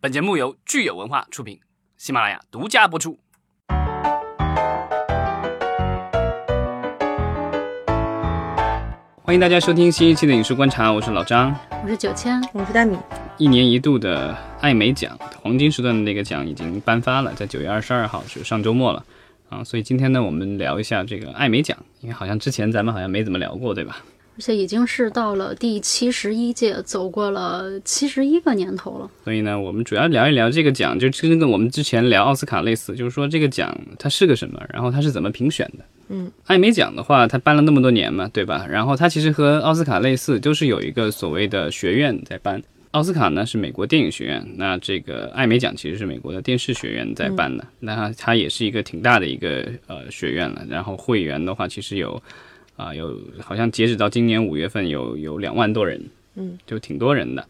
本节目由聚友文化出品，喜马拉雅独家播出。欢迎大家收听新一期的影视观察，我是老张，我是九千，我是大米。一年一度的艾美奖黄金时段的那个奖已经颁发了，在九月二十二号，就上周末了啊。所以今天呢，我们聊一下这个艾美奖，因为好像之前咱们好像没怎么聊过，对吧？而且已经是到了第七十一届，走过了七十一个年头了。所以呢，我们主要聊一聊这个奖，就跟跟我们之前聊奥斯卡类似，就是说这个奖它是个什么，然后它是怎么评选的。嗯，艾美奖的话，它办了那么多年嘛，对吧？然后它其实和奥斯卡类似，都是有一个所谓的学院在办。奥斯卡呢是美国电影学院，那这个艾美奖其实是美国的电视学院在办的。那它也是一个挺大的一个呃学院了。然后会员的话，其实有啊有好像截止到今年五月份有有两万多人，嗯，就挺多人的。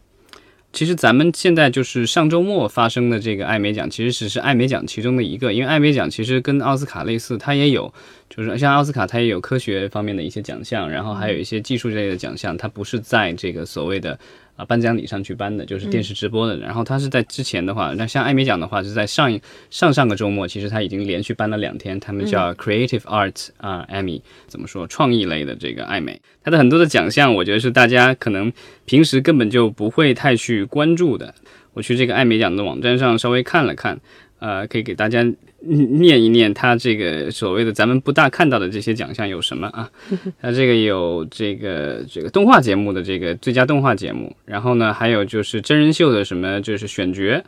其实咱们现在就是上周末发生的这个艾美奖，其实只是艾美奖其中的一个，因为艾美奖其实跟奥斯卡类似，它也有，就是像奥斯卡它也有科学方面的一些奖项，然后还有一些技术类的奖项，它不是在这个所谓的啊颁奖礼上去颁的，就是电视直播的。然后他是在之前的话，那像艾美奖的话是在上一上上个周末，其实他已经连续颁了两天，他们叫 Creative Art 啊、Emmy，怎么说创意类的这个艾美，他的很多的奖项，我觉得是大家可能平时根本就不会太去关注的。我去这个艾美奖的网站上稍微看了看，呃，可以给大家念一念他这个所谓的咱们不大看到的这些奖项有什么啊？他这个有这个这个动画节目的这个最佳动画节目，然后呢还有就是真人秀的什么就是选角，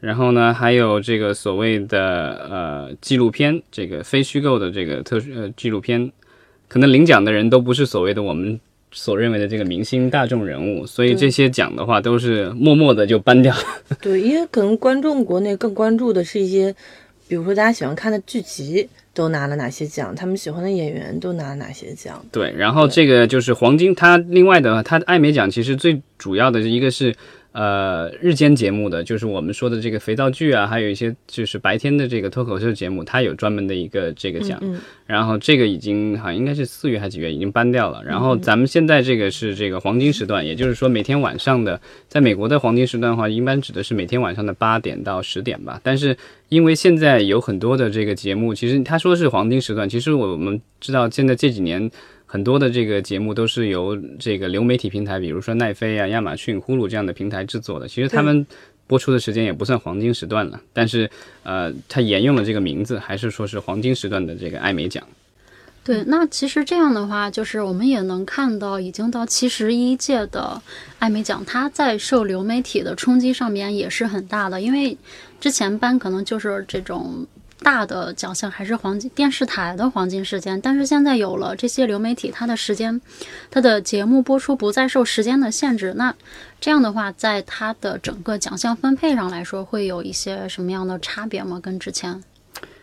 然后呢还有这个所谓的呃纪录片，这个非虚构的这个特殊呃纪录片，可能领奖的人都不是所谓的我们。所认为的这个明星大众人物，所以这些奖的话都是默默的就颁掉了。对，因为可能观众国内更关注的是一些，比如说大家喜欢看的剧集都拿了哪些奖，他们喜欢的演员都拿了哪些奖。对，然后这个就是黄金，它另外的它艾美奖其实最主要的一个是。呃，日间节目的就是我们说的这个肥皂剧啊，还有一些就是白天的这个脱口秀节目，它有专门的一个这个奖。然后这个已经好像应该是四月还是几月已经搬掉了。然后咱们现在这个是这个黄金时段，也就是说每天晚上的，在美国的黄金时段的话，一般指的是每天晚上的八点到十点吧。但是因为现在有很多的这个节目，其实他说是黄金时段，其实我们知道现在这几年。很多的这个节目都是由这个流媒体平台，比如说奈飞啊、亚马逊、呼噜这样的平台制作的。其实他们播出的时间也不算黄金时段了，但是呃，它沿用了这个名字，还是说是黄金时段的这个艾美奖。对，那其实这样的话，就是我们也能看到，已经到七十一届的艾美奖，它在受流媒体的冲击上面也是很大的，因为之前颁可能就是这种。大的奖项还是黄金电视台的黄金时间，但是现在有了这些流媒体，它的时间，它的节目播出不再受时间的限制。那这样的话，在它的整个奖项分配上来说，会有一些什么样的差别吗？跟之前？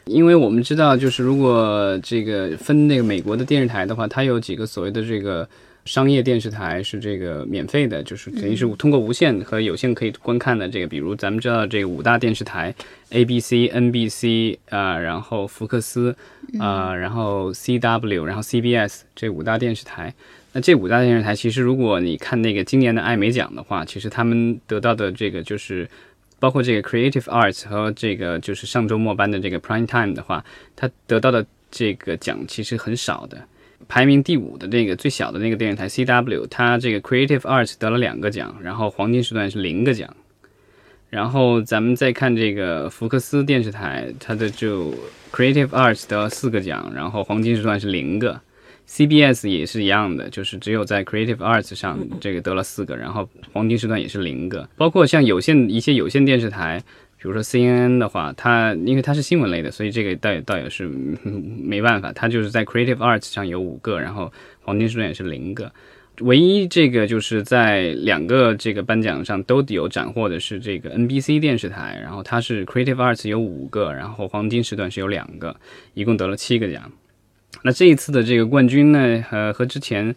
因为我们知道，就是如果这个分那个美国的电视台的话，它有几个所谓的这个。商业电视台是这个免费的，就是等于是通过无线和有线可以观看的。这个，比如咱们知道这个五大电视台，A B C N B C 啊，然后福克斯啊，然后 C W，然后 C B S 这五大电视台。那这五大电视台，其实如果你看那个今年的艾美奖的话，其实他们得到的这个就是包括这个 Creative Arts 和这个就是上周末班的这个 Prime Time 的话，他得到的这个奖其实很少的。排名第五的那个最小的那个电视台 CW，它这个 Creative Arts 得了两个奖，然后黄金时段是零个奖。然后咱们再看这个福克斯电视台，它的就 Creative Arts 得了四个奖，然后黄金时段是零个。CBS 也是一样的，就是只有在 Creative Arts 上这个得了四个，然后黄金时段也是零个。包括像有线一些有线电视台。比如说 CNN 的话，它因为它是新闻类的，所以这个倒也倒也是没办法。它就是在 Creative Arts 上有五个，然后黄金时段也是零个。唯一这个就是在两个这个颁奖上都有斩获的是这个 NBC 电视台，然后它是 Creative Arts 有五个，然后黄金时段是有两个，一共得了七个奖。那这一次的这个冠军呢，呃，和之前。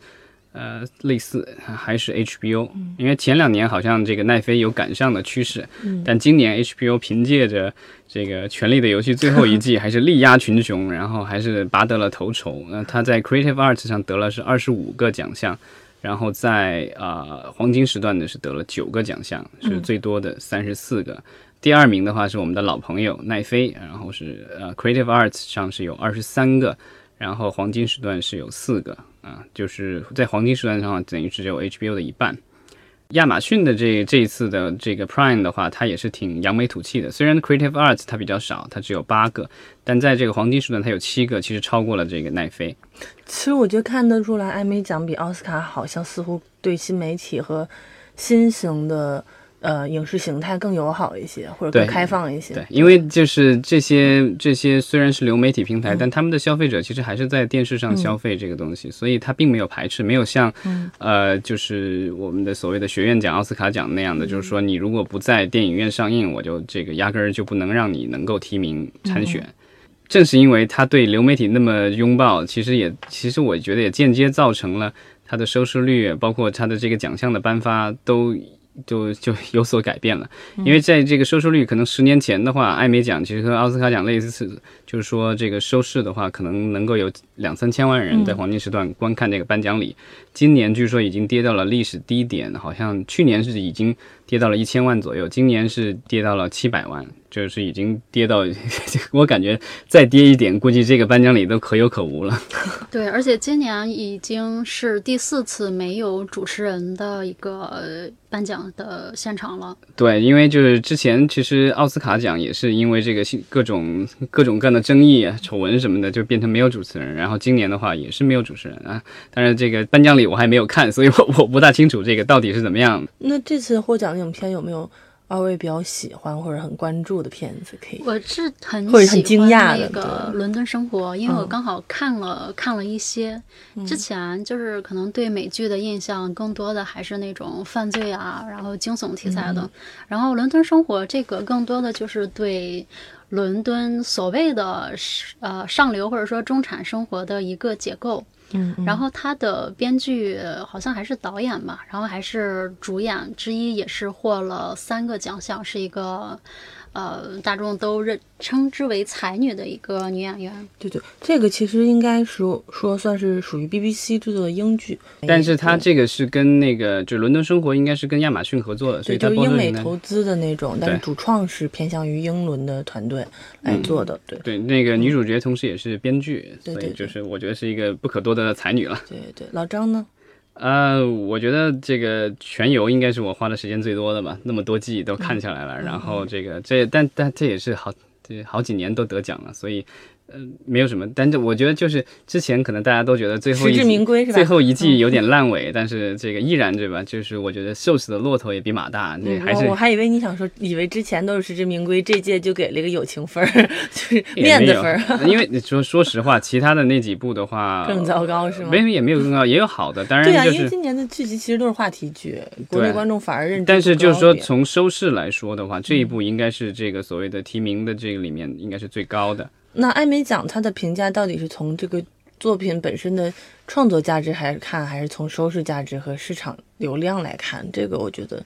呃，类似还是 HBO，因为前两年好像这个奈飞有赶上的趋势，但今年 HBO 凭借着这个《权力的游戏》最后一季 还是力压群雄，然后还是拔得了头筹。那他在 Creative Arts 上得了是二十五个奖项，然后在呃黄金时段呢是得了九个奖项，是最多的三十四个。第二名的话是我们的老朋友奈飞，然后是呃 Creative Arts 上是有二十三个，然后黄金时段是有四个啊，就是在黄金时段上等于是只有 HBO 的一半。亚马逊的这这一次的这个 Prime 的话，它也是挺扬眉吐气的。虽然 Creative Arts 它比较少，它只有八个，但在这个黄金时段它有七个，其实超过了这个奈飞。其实我觉得看得出来，艾美奖比奥斯卡好像似乎对新媒体和新型的。呃，影视形态更友好一些，或者更开放一些。对，因为就是这些这些虽然是流媒体平台，但他们的消费者其实还是在电视上消费这个东西，所以他并没有排斥，没有像呃，就是我们的所谓的学院奖、奥斯卡奖那样的，就是说你如果不在电影院上映，我就这个压根儿就不能让你能够提名参选。正是因为他对流媒体那么拥抱，其实也其实我觉得也间接造成了他的收视率，包括他的这个奖项的颁发都。就就有所改变了，因为在这个收视率，可能十年前的话，艾美奖其实和奥斯卡奖类似，就是说这个收视的话，可能能够有两三千万人在黄金时段观看这个颁奖礼。今年据说已经跌到了历史低点，好像去年是已经跌到了一千万左右，今年是跌到了七百万。就是已经跌到，我感觉再跌一点，估计这个颁奖礼都可有可无了。对，而且今年已经是第四次没有主持人的一个颁奖的现场了。对，因为就是之前其实奥斯卡奖也是因为这个各种各种各样的争议、丑闻什么的，就变成没有主持人。然后今年的话也是没有主持人啊。但是这个颁奖礼我还没有看，所以我 我不大清楚这个到底是怎么样。那这次获奖的影片有没有？二位比较喜欢或者很关注的片子，可以。我是很或者很惊讶那个《伦敦生活》，因为我刚好看了看了一些。之前就是可能对美剧的印象更多的还是那种犯罪啊，然后惊悚题材的。然后《伦敦生活》这个更多的就是对伦敦所谓的呃上流或者说中产生活的一个结构。嗯，然后他的编剧好像还是导演吧，然后还是主演之一，也是获了三个奖项，是一个。呃，大众都认称之为才女的一个女演员。对对，这个其实应该说说算是属于 BBC 制作的英剧，但是它这个是跟那个就伦敦生活应该是跟亚马逊合作的，所以就是英美投资的那种，但是主创是偏向于英伦的团队来做的。对对，那个女主角同时也是编剧，所以就是我觉得是一个不可多得的才女了。对对，老张呢？呃，我觉得这个全游应该是我花的时间最多的吧，那么多季都看下来了，然后这个这但但这也是好这好几年都得奖了，所以。呃，没有什么，但是我觉得就是之前可能大家都觉得最后一最后一季有点烂尾，但是这个依然对吧？就是我觉得瘦死的骆驼也比马大，那还是我还以为你想说，以为之前都是实至名归，这届就给了一个友情分儿，就是面子分儿。因为你说说实话，其他的那几部的话更糟糕是吗？没有也没有更糟，也有好的，当然对啊，因为今年的剧集其实都是话题剧，国内观众反而认知但是就是说从收视来说的话，这一部应该是这个所谓的提名的这个里面应该是最高的。那艾美奖它的评价到底是从这个作品本身的创作价值还是看，还是从收视价值和市场流量来看？这个我觉得，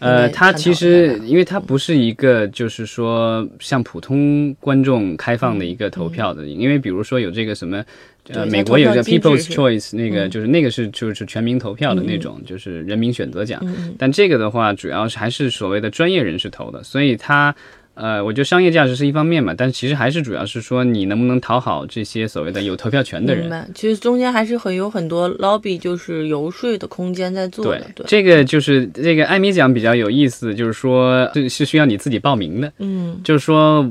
呃，它其实因为它不是一个就是说向普通观众开放的一个投票的，因为比如说有这个什么，呃，美国有个 People's Choice，那个就是那个是就是全民投票的那种，就是人民选择奖。但这个的话，主要是还是所谓的专业人士投的，所以它。呃，我觉得商业价值是一方面嘛，但其实还是主要是说你能不能讨好这些所谓的有投票权的人。明白，其实中间还是很有很多 lobby，就是游说的空间在做的。对，这个就是这个艾米奖比较有意思，就是说这是需要你自己报名的。嗯，就是说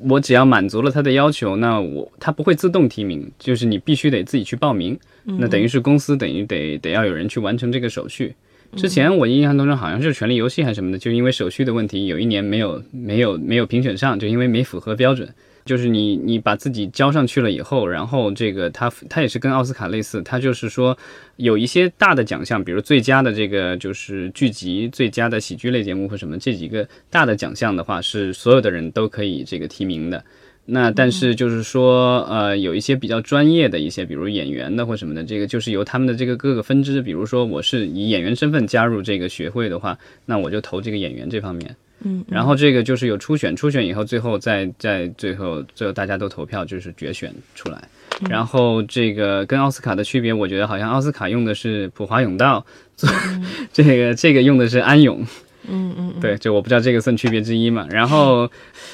我只要满足了他的要求，那我他不会自动提名，就是你必须得自己去报名。那等于是公司等于得得要有人去完成这个手续。之前我印象当中好像是《权力游戏》还是什么的，就因为手续的问题，有一年没有没有没有评选上，就因为没符合标准。就是你你把自己交上去了以后，然后这个他他也是跟奥斯卡类似，他就是说有一些大的奖项，比如最佳的这个就是剧集、最佳的喜剧类节目或什么这几个大的奖项的话，是所有的人都可以这个提名的。那但是就是说，呃，有一些比较专业的一些，比如演员的或什么的，这个就是由他们的这个各个分支，比如说我是以演员身份加入这个学会的话，那我就投这个演员这方面。嗯，然后这个就是有初选，初选以后最后再再最后最后大家都投票就是决选出来。然后这个跟奥斯卡的区别，我觉得好像奥斯卡用的是普华永道，做 这个这个用的是安永。嗯嗯，对，就我不知道这个算区别之一嘛。然后，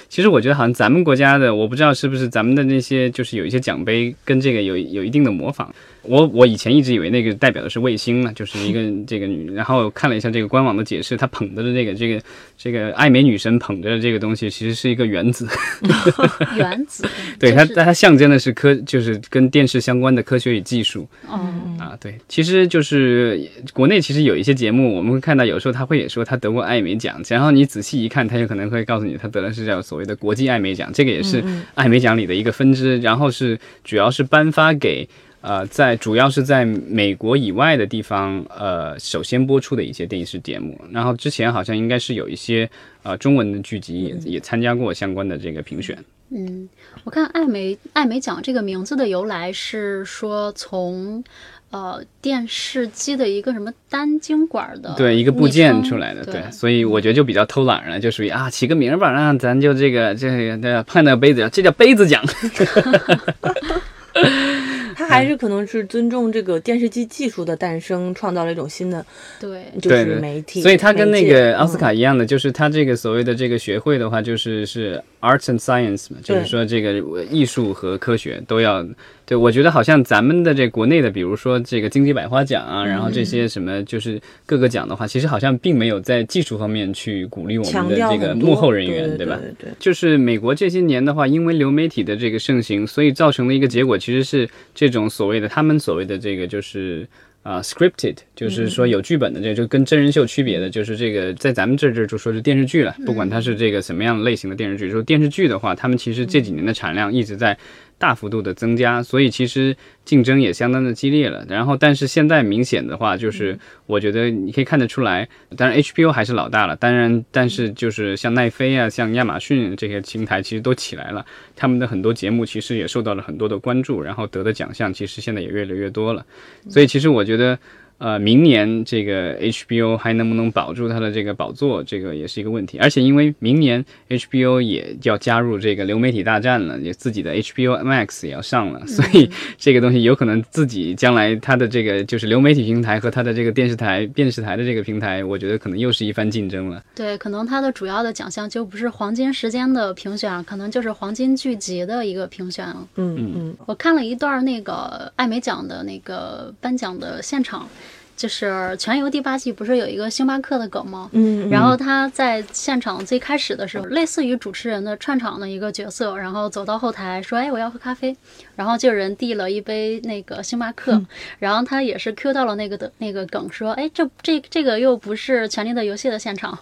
其实我觉得好像咱们国家的，我不知道是不是咱们的那些，就是有一些奖杯跟这个有有一定的模仿。我我以前一直以为那个代表的是卫星嘛，就是一个 这个女，然后看了一下这个官网的解释，她捧着的这个这个这个爱美女神捧着的这个东西，其实是一个原子。原子，对它，就是它象征的是科，就是跟电视相关的科学与技术。哦，啊，对，其实就是国内其实有一些节目，我们会看到有时候他会也说他得过艾美奖，然后你仔细一看，他有可能会告诉你他得的是叫所谓的国际艾美奖，这个也是艾美奖里的一个分支，然后是主要是颁发给呃在主要是在美国以外的地方呃首先播出的一些电视节目，然后之前好像应该是有一些呃中文的剧集也也参加过相关的这个评选。嗯，我看艾美艾美奖这个名字的由来是说从呃电视机的一个什么单晶管的对，一个部件出来的，对，所以我觉得就比较偷懒了，就属于啊，起个名儿吧，让咱就这个这个这碰到杯子，这叫杯子奖。他还是可能是尊重这个电视机技术的诞生，创造了一种新的对。就是媒体，所以它跟那个奥斯卡一样的，就是它这个所谓的这个学会的话，就是是 arts and science 嘛，就是说这个艺术和科学都要。对，我觉得好像咱们的这国内的，比如说这个金鸡百花奖啊，然后这些什么就是各个奖的话，其实好像并没有在技术方面去鼓励我们的这个幕后人员，对对吧？对对就是美国这些年的话，因为流媒体的这个盛行，所以造成的一个结果，其实是这种所谓的他们所谓的这个就是。啊、s c r i p t e d 就是说有剧本的，这就跟真人秀区别的，就是这个在咱们这这就说是电视剧了，不管它是这个什么样类型的电视剧。说电视剧的话，他们其实这几年的产量一直在大幅度的增加，所以其实竞争也相当的激烈了。然后，但是现在明显的话，就是我觉得你可以看得出来，当然 HBO 还是老大了，当然，但是就是像奈飞啊、像亚马逊这些平台，其实都起来了，他们的很多节目其实也受到了很多的关注，然后得的奖项其实现在也越来越多了。所以其实我觉得。呃，明年这个 HBO 还能不能保住它的这个宝座，这个也是一个问题。而且因为明年 HBO 也要加入这个流媒体大战了，也自己的 HBO Max 也要上了，所以这个东西有可能自己将来它的这个就是流媒体平台和它的这个电视台电视台的这个平台，我觉得可能又是一番竞争了。对，可能它的主要的奖项就不是黄金时间的评选，可能就是黄金剧集的一个评选。嗯嗯我看了一段那个艾美奖的那个颁奖的现场，就是《全游》第八季不是有一个星巴克的梗吗？嗯，然后他在现场最开始的时候，类似于主持人的串场的一个角色，然后走到后台说：“哎，我要喝咖啡。”然后就有人递了一杯那个星巴克，然后他也是 Q 到了那个的那个梗，说：“哎，这这这个又不是《权力的游戏》的现场。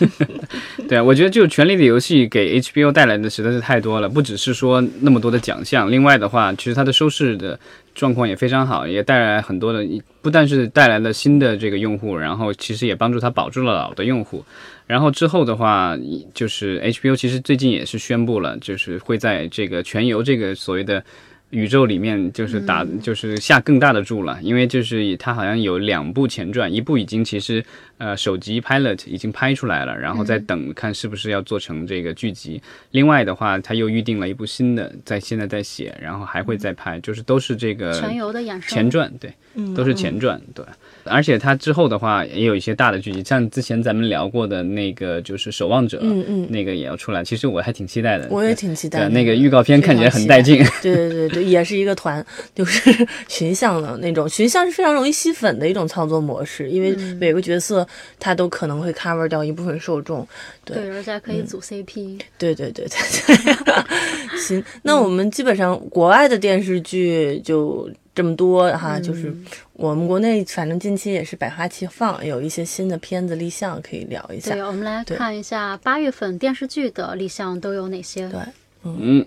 对啊，我觉得就《权力的游戏》给 HBO 带来的实在是太多了，不只是说那么多的奖项，另外的话，其实它的收视的状况也非常好，也带来很多的，不但是带来了新的这个用户，然后其实也帮助他保住了老的用户。然后之后的话，就是 HBO 其实最近也是宣布了，就是会在这个全游这个所谓的宇宙里面，就是打、就是下更大的注了，因为就是它好像有两部前传，一部已经其实呃手机 pilot 已经拍出来了，然后再等看是不是要做成这个剧集。另外的话，他又预定了一部新的，在现在在写，然后还会再拍，就是都是这个全游的衍生前传，对，都是前传，对。而且他之后的话也有一些大的剧集，像之前咱们聊过的那个就是《守望者》，嗯嗯那个也要出来。其实我还挺期待的，我也挺期待的。那个预告片看起来很带劲。对对对对，也是一个团，就是 群像的那种。群像是非常容易吸粉的一种操作模式，因为每个角色他都可能会 cover 掉一部分受众。对对，而且还可以组 CP。对对对对对。行，那我们基本上国外的电视剧就这么多哈，就是我们国内反正近期也是百花齐放，有一些新的片子立项可以聊一下对，。我们来看一下八月份电视剧的立项都有哪些。对嗯，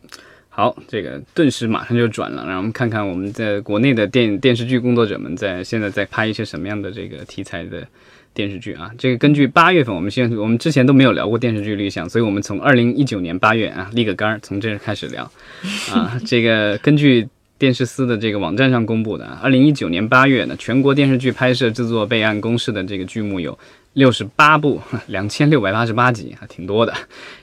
好，这个顿时马上就转了，让我们看看我们在国内的电电视剧工作者们在现在在拍一些什么样的这个题材的电视剧啊。这个根据八月份，我们现在我们之前都没有聊过电视剧立项，所以我们从二零一九年八月啊立个杆儿，从这儿开始聊啊。这个根据。电视司的这个网站上公布的，二零一九年八月呢，全国电视剧拍摄制作备案公示的这个剧目有六十八部，两千六百八十八集，还挺多的。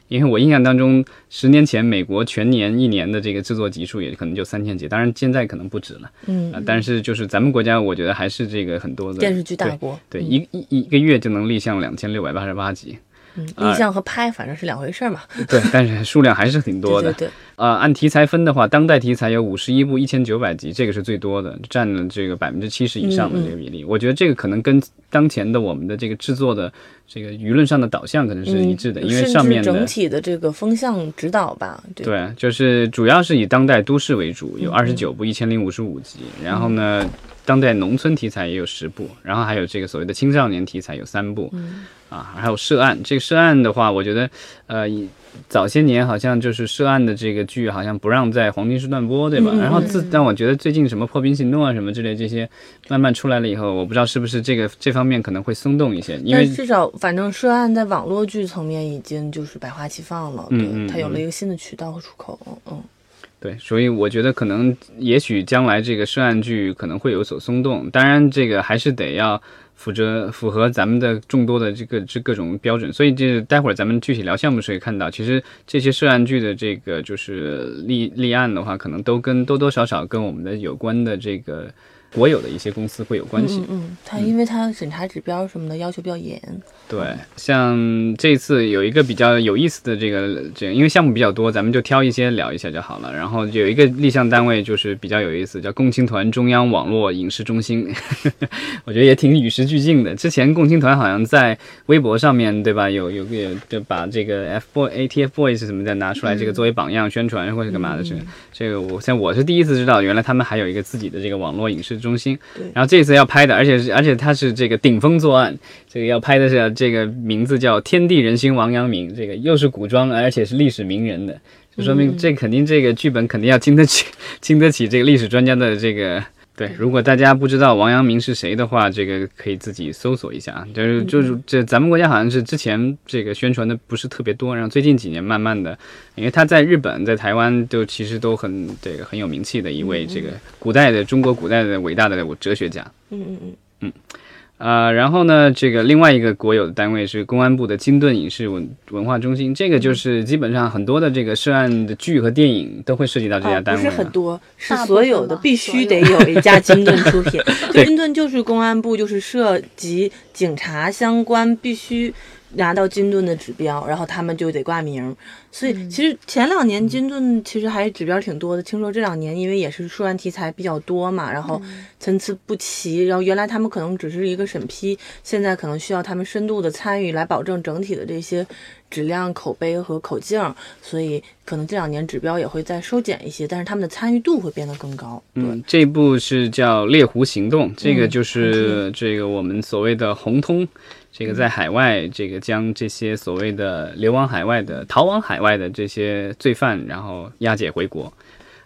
因为我印象当中，十年前美国全年一年的这个制作集数也可能就三千集，当然现在可能不止了。嗯啊，但是就是咱们国家，我觉得还是这个很多的电视剧大国，对，一一一个月就能立项两千六百八十八集，嗯，立项和拍反正是两回事儿嘛。对，但是数量还是挺多的。对 对对，呃，按题材分的话，当代题材有五十一部，一千九百集，这个是最多的，占了这个百分之七十以上的这个比例。我觉得这个可能跟当前的我们的这个制作的这个舆论上的导向可能是一致的，嗯因为上面的整体的这个风向指导吧，对对，就是主要是以当代都市为主，有二十九部，一千零五十五集。然后呢，当代农村题材也有十部，然后还有这个所谓的青少年题材有三部，啊，还有涉案。这个涉案的话，我觉得，呃，以早些年好像就是涉案的这个剧，好像不让在黄金时段播，对吧？然后自但我觉得最近什么破冰行动啊什么之类这些慢慢出来了以后，我不知道是不是这个这方面可能会松动一些，因为但至少反正涉案在网络剧层面已经就是百花齐放了，对，它有了一个新的渠道和出口，嗯。对，所以我觉得可能也许将来这个涉案剧可能会有所松动，当然这个还是得要符合符合咱们的众多的这个这各种标准，所以这待会儿咱们具体聊项目时也看到，其实这些涉案剧的这个就是立立案的话，可能都跟多多少少跟我们的有关的这个国有的一些公司会有关系。嗯嗯，它因为它审查指标什么的要求比较严，对，像这次有一个比较有意思的这个，这因为项目比较多，咱们就挑一些聊一下就好了。然后有一个立项单位就是比较有意思，叫共青团中央网络影视中心，我觉得也挺与时俱进的。之前共青团好像在微博上面对吧，有有个就把这个 F boy ATF boys 什么的拿出来，这个作为榜样宣传或者干嘛的这个这个我像我是第一次知道，原来他们还有一个自己的这个网络影视中心。对然后这次要拍的，而且是而且他是这个顶风作案，这个要拍的是这个名字叫《天地人心王阳明》，这个又是古装，而且是历史名人的，就说明这肯定这个剧本肯定要经得起 经得起这个历史专家的这个。对，如果大家不知道王阳明是谁的话，这个可以自己搜索一下啊。就是就是这咱们国家好像是之前这个宣传的不是特别多，然后最近几年慢慢的，因为他在日本、在台湾都其实都很这个很有名气的一位这个古代的中国古代的伟大的哲学家。嗯嗯。嗯，呃，然后呢，这个另外一个国有的单位是公安部的金盾影视文文化中心，这个就是基本上很多的这个涉案的剧和电影都会涉及到这家单位、啊是很多，是所有的必须得有有一家金盾出品。金盾就是公安部，就是涉及警察相关必须拿到金盾的指标，然后他们就得挂名。所以其实前两年金盾其实还指标挺多的，听说这两年因为也是涉案题材比较多嘛，然后参差不齐，然后原来他们可能只是一个审批，现在可能需要他们深度的参与来保证整体的这些质量、口碑和口径，所以可能这两年指标也会再收减一些，但是他们的参与度会变得更高。对，嗯，这部是叫《猎狐行动》，这个嗯就是这个我们所谓的红通，这个在海外，这个将这些所谓的流亡海外的、逃往海外的这些罪犯，然后押解回国。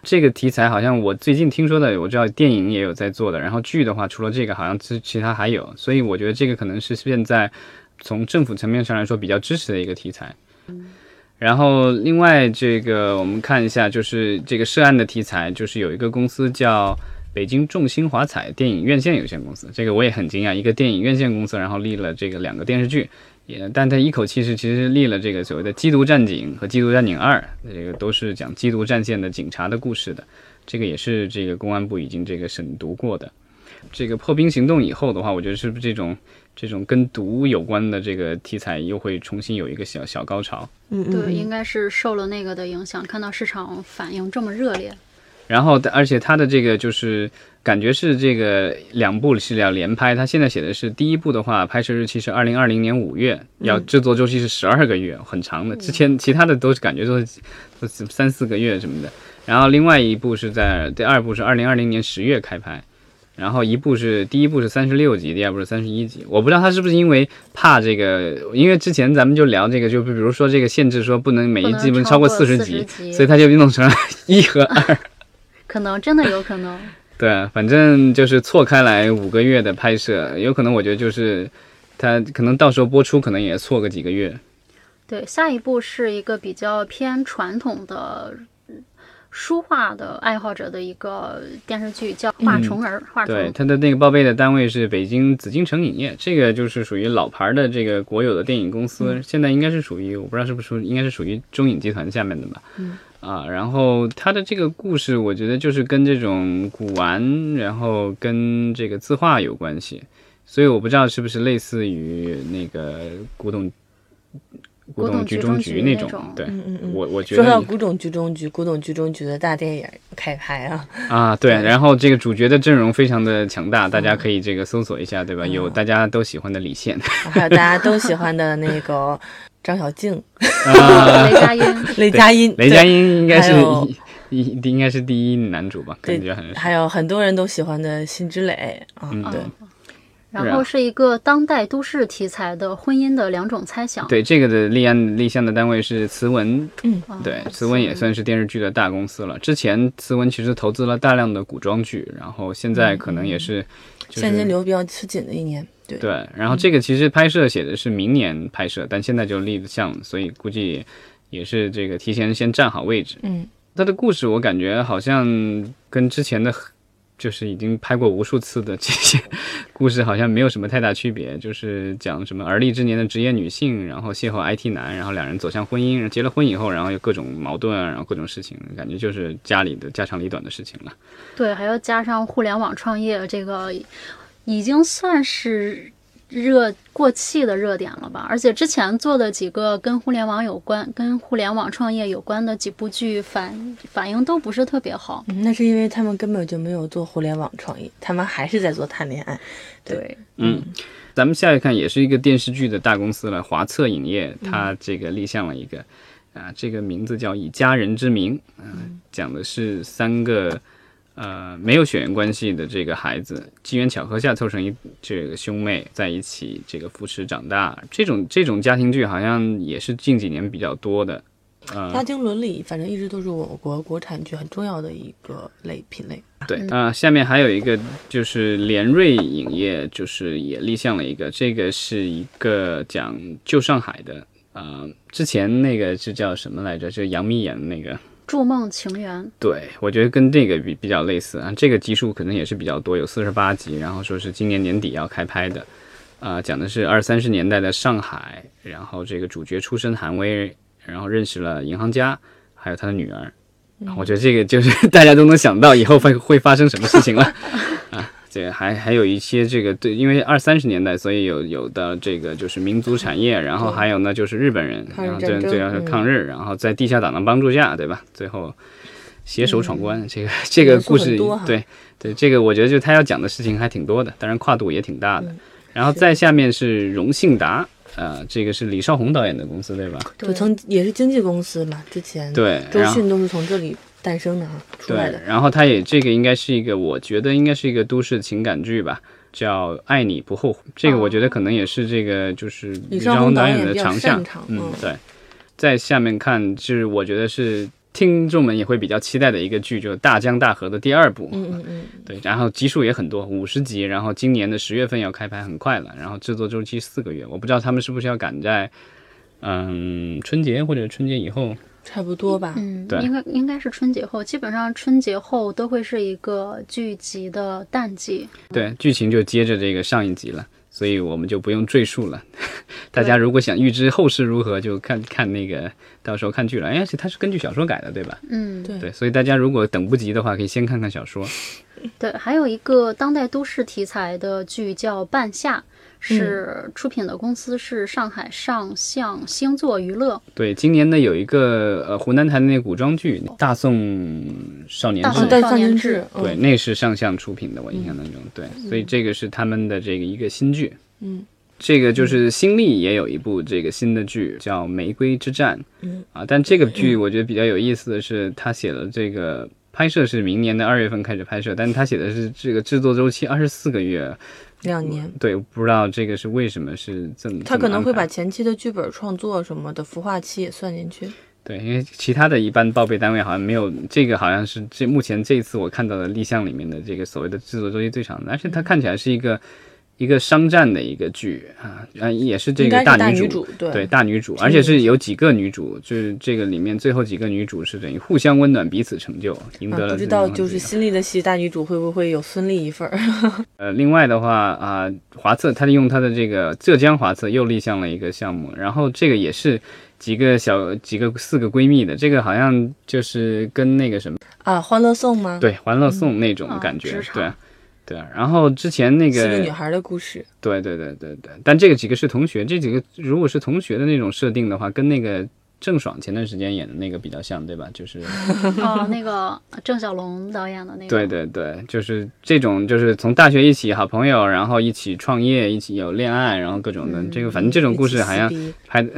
这个题材好像我最近听说的，我知道电影也有在做的，然后剧的话，除了这个，好像其其他还有，所以我觉得这个可能是现在从政府层面上来说比较支持的一个题材。然后另外这个我们看一下，就是这个涉案的题材，就是有一个公司叫北京众星华彩电影院线有限公司，这个我也很惊讶，一个电影院线公司，然后立了这个两个电视剧，也但他一口气是其实立了这个所谓的《缉毒战警》和《缉毒战警二》，这个都是讲缉毒战线的警察的故事的，这个也是这个公安部已经这个审读过的。这个破冰行动以后的话，我觉得是不是这种这种跟毒有关的这个题材又会重新有一个小小高潮？嗯嗯，对，嗯应该是受了那个的影响，看到市场反应这么热烈，然后，而且它的这个就是感觉是这个两部是要连拍。它现在写的是第一部的话，拍摄日期是二零二零年五月，要制作周期是十二个月，很长的。之前其他的都是感觉都是都是三四个月什么的。然后另外一部是在第二部是二零二零年十月开拍，然后一部是第一部是三十六集，第二部是三十一集。我不知道他是不是因为怕这个，因为之前咱们就聊这个，就比如说这个限制说不能每一季不能超过四十集，集，所以他就弄成了一和二。可能真的有可能。对，反正就是错开来五个月的拍摄，有可能我觉得就是他可能到时候播出可能也错个几个月。对，下一部是一个比较偏传统的书画的爱好者的一个电视剧，叫《画虫儿》。画虫。对，它的那个报备的单位是北京紫禁城影业，这个就是属于老牌的这个国有的电影公司，现在应该是属于我不知道是不是属，应该是属于中影集团下面的吧。嗯。啊，然后他的这个故事，我觉得就是跟这种古玩，然后跟这个字画有关系，所以我不知道是不是类似于那个古董。古董局中局那种，对，嗯嗯嗯，我我觉得说到古董局中局，古董局中局的大电影开拍啊啊，对，然后这个主角的阵容非常的强大，大家可以这个搜索一下，对吧？有大家都喜欢的李现，还有大家都喜欢的那个张小静，雷佳 音，雷佳音，雷佳音应该是一应该是第一男主吧？感觉很还有很多人都喜欢的辛芷蕾啊，对。然后是一个当代都市题材的婚姻的两种猜想。对，这个的立案立项的单位是慈文，嗯，对，慈文也算是电视剧的大公司了。之前慈文其实投资了大量的古装剧，然后现在可能也是现金流比较吃紧的一年。对对，然后这个其实拍摄写的是明年拍摄，但现在就立项，所以估计也是这个提前先站好位置。嗯，他的故事我感觉好像跟之前的。就是已经拍过无数次的这些 故事，好像没有什么太大区别。就是讲什么而立之年的职业女性，然后邂逅 IT 男，然后两人走向婚姻，结了婚以后，然后有各种矛盾啊，然后各种事情，感觉就是家里的家长里短的事情了。对，还要加上互联网创业，这个已经算是。热过气的热点了吧？而且之前做的几个跟互联网有关、跟互联网创业有关的几部剧反反应都不是特别好。那是因为他们根本就没有做互联网创业，他们还是在做谈恋爱。对，嗯，咱们下一看也是一个电视剧的大公司了，华策影业，它这个立项了一个啊，这个名字叫《以家人之名》，嗯，讲的是三个。呃，没有血缘关系的这个孩子，机缘巧合下凑成一这个兄妹在一起，这个扶持长大，这种这种家庭剧好像也是近几年比较多的。呃，家庭伦理反正一直都是我国国产剧很重要的一个类品类。对啊，下面还有一个就是联瑞影业，就是也立项了一个，这个是一个讲旧上海的。呃，之前那个是叫什么来着？就杨幂演的那个。筑梦情缘，对我觉得跟这个比比较类似啊，这个集数可能也是比较多，有四十八集，然后说是今年年底要开拍的，啊，讲的是二三十年代的上海，然后这个主角出身寒微，然后认识了银行家，还有他的女儿，我觉得这个就是 大家都能想到以后会会发生什么事情了啊。这还还有一些这个对，因为二三十年代，所以有有的这个就是民族产业，然后还有呢就是日本人，然后这这要是抗日，然后在地下党的帮助下，对吧？最后携手闯关，这个 这个故事，对对，这个我觉得就他要讲的事情还挺多的，当然跨度也挺大的。然后再下面是荣信达，呃，这个是李少红导演的公司，对吧？对，曾也是经纪公司嘛，之前对周迅都是从这里。诞生的哈，出来的。然后它也这个应该是一个，我觉得应该是一个都市情感剧吧，叫《爱你不后悔》。这个我觉得可能也是这个就是李少红导演的长项。嗯，对。在下面看，就是我觉得是听众们也会比较期待的一个剧，就是《大江大河》的第二部。嗯嗯嗯。对，然后集数也很多，五十集，然后今年的十月份要开拍，很快了。然后制作周期四个月，我不知道他们是不是要赶在嗯春节或者春节以后。差不多吧，嗯，对，应该应该是春节后，基本上春节后都会是一个剧集的淡季。对，剧情就接着这个上一集了，所以我们就不用赘述了。大家如果想预知后事如何，就看看那个到时候看剧了。哎，它是根据小说改的，对吧？嗯，对对，所以大家如果等不及的话，可以先看看小说。对，还有一个当代都市题材的剧叫《半夏》。是出品的公司是上海上象星座娱乐。对，今年呢有一个呃湖南台的那个古装剧《大宋少年志》，大宋少年志，对，那是上象出品的，我印象当中，对，所以这个是他们的这个一个新剧。嗯，这个就是新力也有一部这个新的剧叫《玫瑰之战》。嗯啊，但这个剧我觉得比较有意思的是，他写了这个拍摄是明年的二月份开始拍摄，但是他写的是这个制作周期二十四个月。两年，对，不知道这个是为什么是这么。他可能会把前期的剧本创作什么的孵化期也算进去。对，因为其他的一般报备单位好像没有这个，好像是这目前这一次我看到的立项里面的这个所谓的制作周期最长的，而且它看起来是一个一个商战的一个剧啊，啊也是这个大女主，对对大女主，而且是有几个女主，就是这个里面最后几个女主是等于互相温暖，彼此成就，赢得了、啊。不知道就是新立的戏大女主会不会有孙俪一份儿？呃，另外的话啊，华策他利用他的这个浙江华策又立项了一个项目，然后这个也是几个小几个四个闺蜜的，这个好像就是跟那个什么啊，欢乐颂吗？对，欢乐颂那种感觉，嗯对。对，然后之前那个四个女孩的故事，对对对对对，但这个几个是同学，这几个如果是同学的那种设定的话，跟那个郑爽前段时间演的那个比较像，对吧？就是 哦，那个郑晓龙导演的那个，对对对，就是这种，就是从大学一起好朋友，然后一起创业，一起有恋爱，然后各种的，嗯、这个反正这种故事好像一起拍的，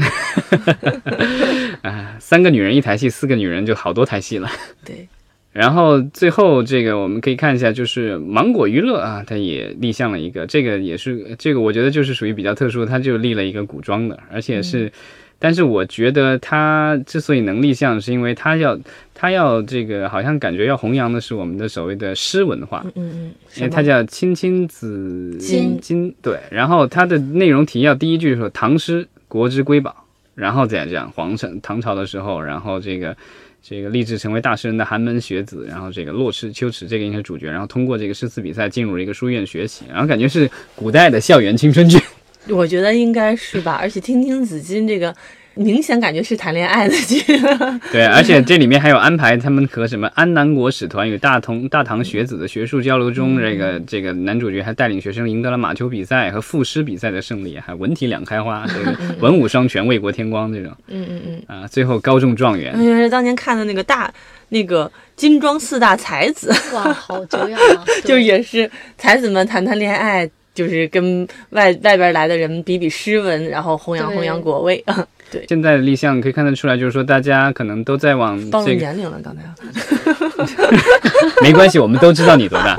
啊，三个女人一台戏，四个女人就好多台戏了。对。然后最后这个我们可以看一下，就是芒果娱乐啊，它也立项了一个，这个也是这个我觉得就是属于比较特殊，它就立了一个古装的，而且是，嗯、但是我觉得它之所以能立项，是因为它要它要这个好像感觉要弘扬的是我们的所谓的诗文化，嗯嗯，因为它叫青青子衿衿，对，然后它的内容提要第一句说唐诗国之瑰宝，然后再讲皇城唐朝的时候，然后这个。这个立志成为大诗人的寒门学子，然后这个洛池秋池这个应该是主角，然后通过这个诗词比赛进入了一个书院学习，然后感觉是古代的校园青春剧。我觉得应该是吧，而且听听子衿这个。明显感觉是谈恋爱的剧，对，而且这里面还有安排他们和什么安南国使团与大同大唐学子的学术交流中，这个这个男主角还带领学生赢得了马球比赛和赋诗比赛的胜利，还文体两开花，这个文武双全，为国添光这种，嗯嗯嗯，啊，最后高中状元，原来是当年看的那个大那个金装四大才子，哇，好久远啊，就也是才子们谈谈恋爱。就是跟外外边来的人比比诗文，然后弘扬弘扬国威啊。对，现在的立项可以看得出来，就是说大家可能都在往暴露这个年龄了，刚才。没关系，我们都知道你多大。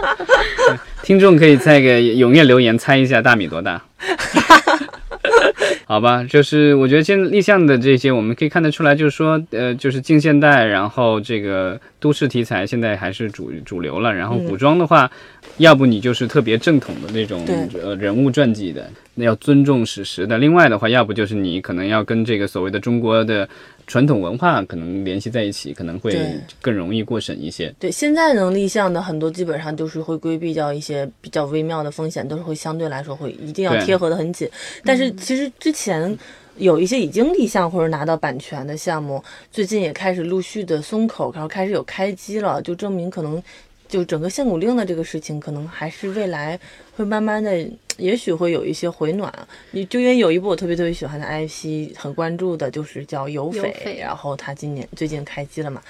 听众可以在个踊跃留言猜一下大米多大。好吧，就是我觉得现在立项的这些，我们可以看得出来，就是说，呃，就是近现代，然后这个都市题材现在还是主主流了。然后古装的话，要不你就是特别正统的那种呃人物传记的，那要尊重史实的；另外的话，要不就是你可能要跟这个所谓的中国的传统文化可能联系在一起，可能会更容易过审一些。对，现在能立项的很多基本上都是会规避掉一些比较微妙的风险，都是会相对来说会一定要贴合的很紧。但是其实之前有一些已经立项或者拿到版权的项目，最近也开始陆续的松口，然后开始有开机了，就证明可能就整个限古令的这个事情，可能还是未来会慢慢的，也许会有一些回暖。你就因为有一部我特别特别喜欢的 IP，很关注的就是叫《有匪》，然后他今年最近开机了嘛。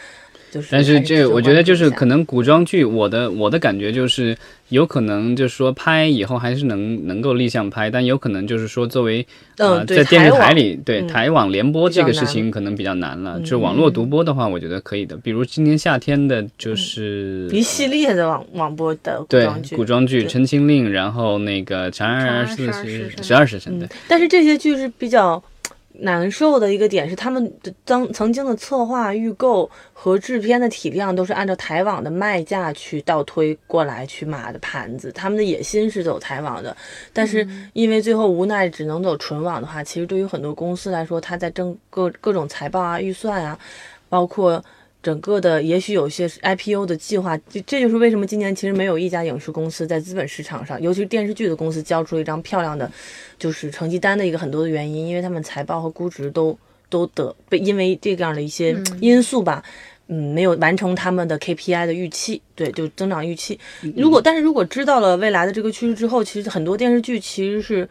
就是、但是这我觉得就是可能能古装剧，我的我的感觉就是有可能就是说拍以后还是能能够立项拍，但有可能就是说作为呃在电视台里对嗯台网联播这个事情可能比较难了。就网络独播的话，我觉得可以的。比如今年夏天的就是一系列的网网播的古对装剧，古装剧《陈情令》，然后那个《长安二十四时辰十二时辰》对嗯，但是这些剧是比较难受的一个点是，他们的当曾经的策划、预购和制片的体量都是按照台网的卖价去倒推过来去码的盘子，他们的野心是走台网的，但是因为最后无奈只能走纯网的话，其实对于很多公司来说，它在挣各各种财报啊、预算啊，包括。整个的也许有些 IPO 的计划，这这就是为什么今年其实没有一家影视公司在资本市场上，尤其是电视剧的公司交出了一张漂亮的，就是成绩单的一个很多的原因，因为他们财报和估值都都得被因为这样的一些因素吧，嗯，没有完成他们的 KPI 的预期，对，就增长预期。如果但是如果知道了未来的这个趋势之后，其实很多电视剧其实是，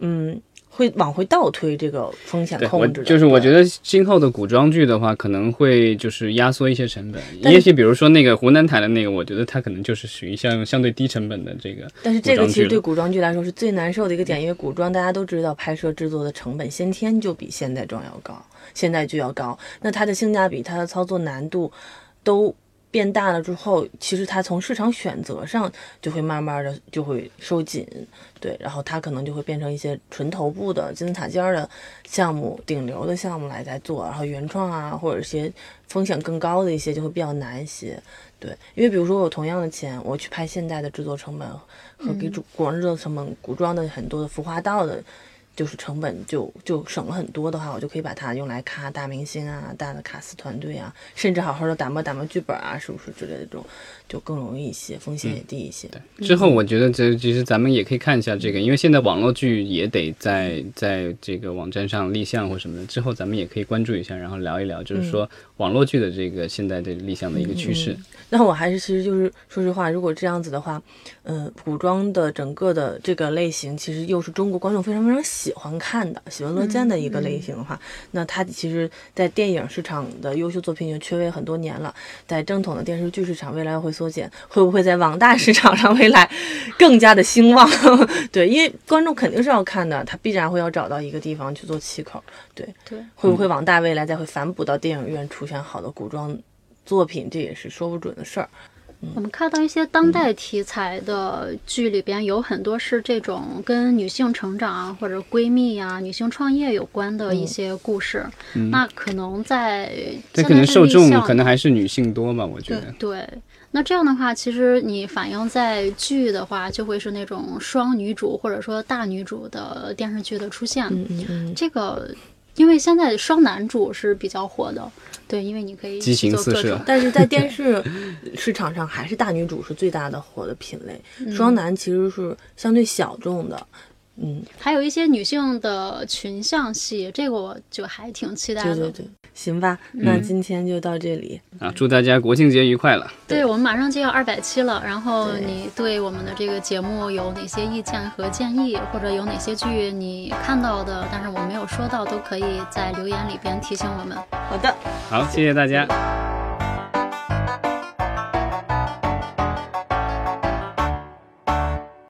嗯。会往回倒推这个风险控制的，就是我觉得得今后的古装剧的话，可能会就是压缩一些成本。也许比如说那个湖南台的那个，我觉得它可能就是属于相相对低成本的这个。但是这个其实对古装剧来说是最难受的一个点，因为古装大家都知道拍摄制作的成本先天就比现代装要高，现代剧要高，那它的性价比、它的操作难度都变大了之后，其实它从市场选择上就会慢慢的就会收紧，对，然后它可能就会变成一些纯头部的金字塔尖儿的项目、顶流的项目来在做，然后原创啊或者一些风险更高的一些就会比较难一些，对，因为比如说我同样的钱，我去拍现代的制作成本和给主古装制作成本、古装的很多的服化道的。就是成本就就省了很多的话，我就可以把它用来卡大明星啊、大的卡司团队啊，甚至好好的打磨打磨剧本啊，是不是之类的这种，就更容易一些，风险也低一些。对，之后我觉得这其实咱们也可以看一下这个，因为现在网络剧也得在在这个网站上立项或什么的，之后咱们也可以关注一下，然后聊一聊，就是说网络剧的这个现在的立项的一个趋势。那我还是其实就是说实话，如果这样子的话，嗯，古装的整个的这个类型，其实又是中国观众非常非常喜欢看的、喜闻乐见的一个类型的话，那它其实，在电影市场的优秀作品已经缺位很多年了，在正统的电视剧市场未来会缩减，会不会在网大市场上未来更加的兴旺？对，因为观众肯定是要看的，他必然会要找到一个地方去做气口。对对，会不会网大未来再会反哺到电影院出现好的古装？作品这也是说不准的事儿。我们看到一些当代题材的剧里边，有很多是这种跟女性成长啊，或者闺蜜啊、女性创业有关的一些故事。那可能在这可能受众可能还是女性多吧，我觉得。对，那这样的话，其实你反映在剧的话，就会是那种双女主或者说大女主的电视剧的出现。嗯，这个。因为现在双男主是比较火的，对，因为你可以激情四射。但是在电视市场上，还是大女主是最大的火的品类，双男其实是相对小众的。嗯，还有一些女性的群像戏，这个我就还挺期待的。对对对，行吧，那今天就到这里啊！祝大家国庆节愉快了。对我们马上就要二百期了，然后你对我们的这个节目有哪些意见和建议，或者有哪些剧你看到的，但是我没有说到，都可以在留言里边提醒我们。好的，好，谢谢大家。